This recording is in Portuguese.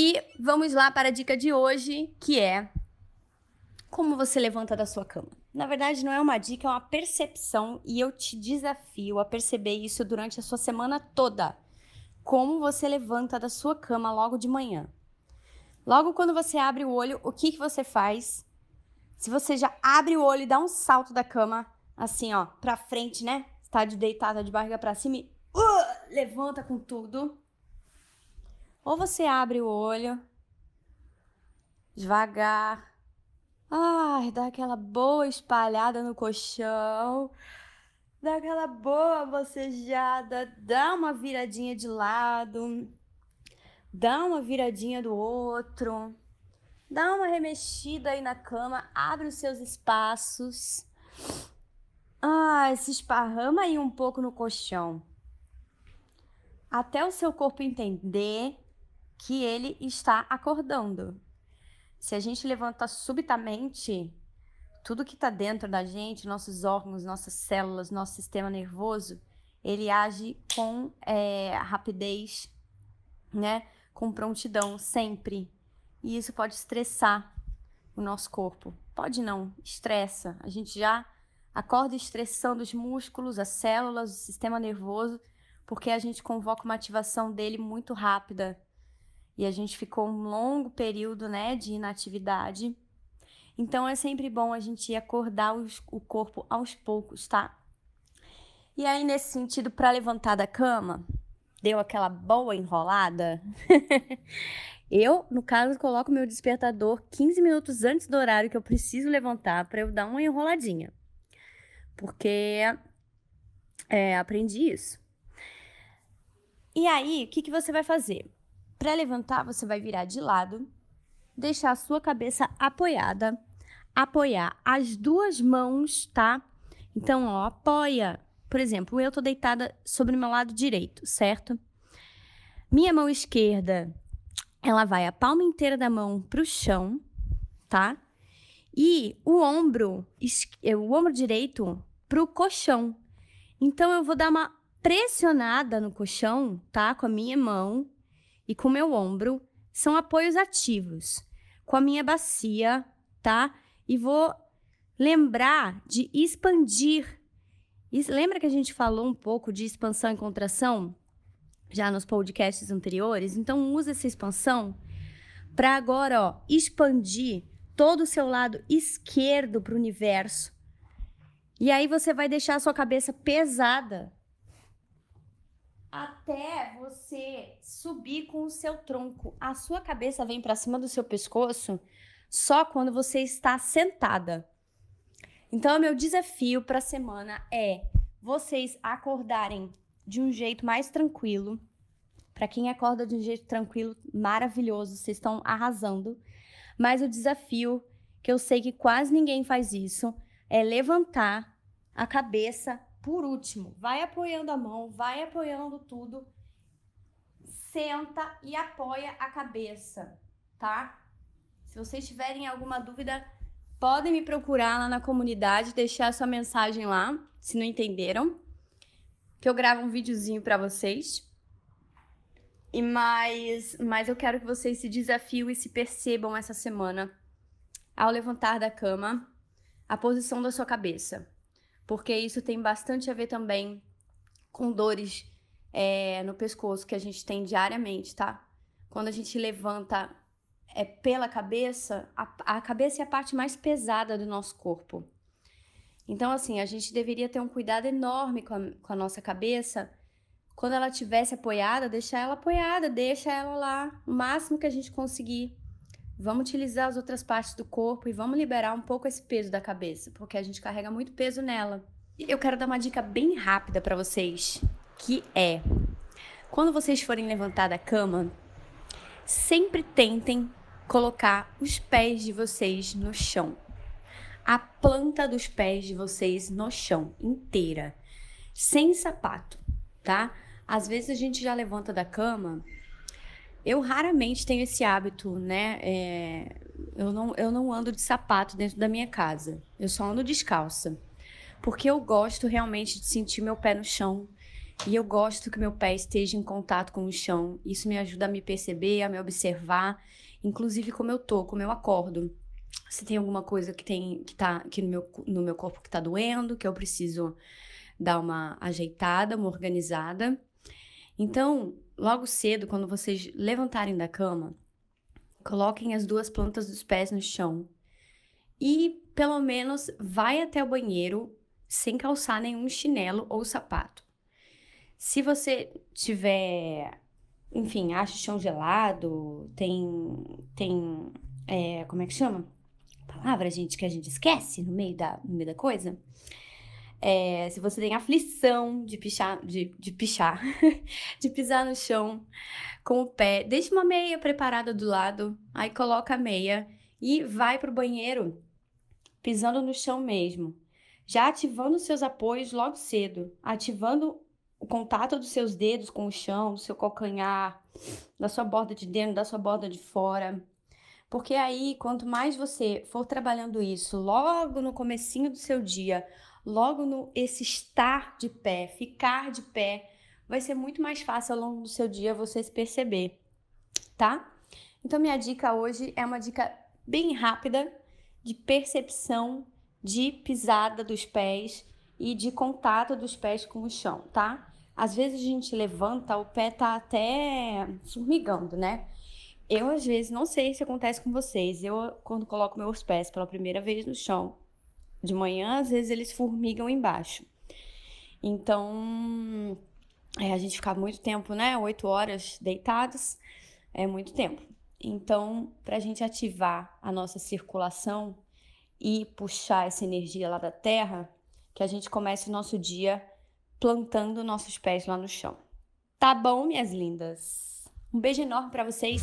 E vamos lá para a dica de hoje, que é como você levanta da sua cama. Na verdade, não é uma dica, é uma percepção e eu te desafio a perceber isso durante a sua semana toda. Como você levanta da sua cama logo de manhã. Logo quando você abre o olho, o que, que você faz? Se você já abre o olho e dá um salto da cama, assim, ó, pra frente, né? Está de deitada de barriga para cima e uh, levanta com tudo. Ou você abre o olho devagar. Ai, dá aquela boa espalhada no colchão. Dá aquela boa bocejada, dá uma viradinha de lado, dá uma viradinha do outro, dá uma remexida aí na cama, abre os seus espaços. Ah, se esparrama aí um pouco no colchão. Até o seu corpo entender que ele está acordando. Se a gente levanta subitamente, tudo que está dentro da gente, nossos órgãos, nossas células, nosso sistema nervoso, ele age com é, rapidez, né? Com prontidão, sempre. E isso pode estressar o nosso corpo. Pode não, estressa. A gente já acorda estressando os músculos, as células, o sistema nervoso, porque a gente convoca uma ativação dele muito rápida e a gente ficou um longo período, né, de inatividade. Então é sempre bom a gente acordar os, o corpo aos poucos, tá? E aí nesse sentido, para levantar da cama, deu aquela boa enrolada. eu, no caso, coloco meu despertador 15 minutos antes do horário que eu preciso levantar para eu dar uma enroladinha. Porque é, aprendi isso. E aí, o que, que você vai fazer? Para levantar, você vai virar de lado, deixar a sua cabeça apoiada, apoiar as duas mãos, tá? Então, ó, apoia. Por exemplo, eu tô deitada sobre o meu lado direito, certo? Minha mão esquerda, ela vai a palma inteira da mão pro chão, tá? E o ombro, o ombro direito pro colchão. Então eu vou dar uma pressionada no colchão, tá? Com a minha mão e com meu ombro são apoios ativos. Com a minha bacia, tá? E vou lembrar de expandir. Lembra que a gente falou um pouco de expansão e contração já nos podcasts anteriores? Então use essa expansão para agora, ó, expandir todo o seu lado esquerdo para o universo. E aí você vai deixar a sua cabeça pesada até você subir com o seu tronco. A sua cabeça vem para cima do seu pescoço só quando você está sentada. Então, meu desafio para a semana é vocês acordarem de um jeito mais tranquilo. Para quem acorda de um jeito tranquilo, maravilhoso, vocês estão arrasando. Mas o desafio, que eu sei que quase ninguém faz isso, é levantar a cabeça por último, vai apoiando a mão, vai apoiando tudo, senta e apoia a cabeça, tá? Se vocês tiverem alguma dúvida, podem me procurar lá na comunidade, deixar sua mensagem lá, se não entenderam, que eu gravo um videozinho para vocês. E mais, mas eu quero que vocês se desafiem e se percebam essa semana ao levantar da cama a posição da sua cabeça porque isso tem bastante a ver também com dores é, no pescoço que a gente tem diariamente, tá? Quando a gente levanta é, pela cabeça, a, a cabeça é a parte mais pesada do nosso corpo. Então, assim, a gente deveria ter um cuidado enorme com a, com a nossa cabeça. Quando ela estivesse apoiada, deixar ela apoiada, deixa ela lá, o máximo que a gente conseguir. Vamos utilizar as outras partes do corpo e vamos liberar um pouco esse peso da cabeça, porque a gente carrega muito peso nela. Eu quero dar uma dica bem rápida para vocês, que é: quando vocês forem levantar da cama, sempre tentem colocar os pés de vocês no chão. A planta dos pés de vocês no chão inteira, sem sapato, tá? Às vezes a gente já levanta da cama eu raramente tenho esse hábito, né? É, eu, não, eu não ando de sapato dentro da minha casa. Eu só ando descalça. Porque eu gosto realmente de sentir meu pé no chão. E eu gosto que meu pé esteja em contato com o chão. Isso me ajuda a me perceber, a me observar, inclusive como eu tô, como eu acordo. Se tem alguma coisa que tem que tá aqui no meu, no meu corpo que tá doendo, que eu preciso dar uma ajeitada, uma organizada. Então, logo cedo, quando vocês levantarem da cama, coloquem as duas plantas dos pés no chão e pelo menos vai até o banheiro sem calçar nenhum chinelo ou sapato. Se você tiver, enfim, acha o chão gelado, tem, tem, é, como é que chama? Palavra, gente, que a gente esquece no meio da, no meio da coisa. É, se você tem aflição de pichar, de, de pichar, de pisar no chão com o pé, deixe uma meia preparada do lado, aí coloca a meia e vai pro banheiro pisando no chão mesmo, já ativando seus apoios logo cedo, ativando o contato dos seus dedos com o chão, do seu calcanhar, da sua borda de dentro, da sua borda de fora. Porque aí, quanto mais você for trabalhando isso logo no comecinho do seu dia, logo no esse estar de pé, ficar de pé, vai ser muito mais fácil ao longo do seu dia você se perceber, tá? Então minha dica hoje é uma dica bem rápida de percepção de pisada dos pés e de contato dos pés com o chão, tá? Às vezes a gente levanta, o pé tá até formigando, né? Eu, às vezes, não sei se acontece com vocês. Eu, quando coloco meus pés pela primeira vez no chão, de manhã, às vezes eles formigam embaixo. Então, é, a gente fica muito tempo, né? Oito horas deitados, é muito tempo. Então, para a gente ativar a nossa circulação e puxar essa energia lá da terra, que a gente comece o nosso dia plantando nossos pés lá no chão. Tá bom, minhas lindas? Um beijo enorme para vocês.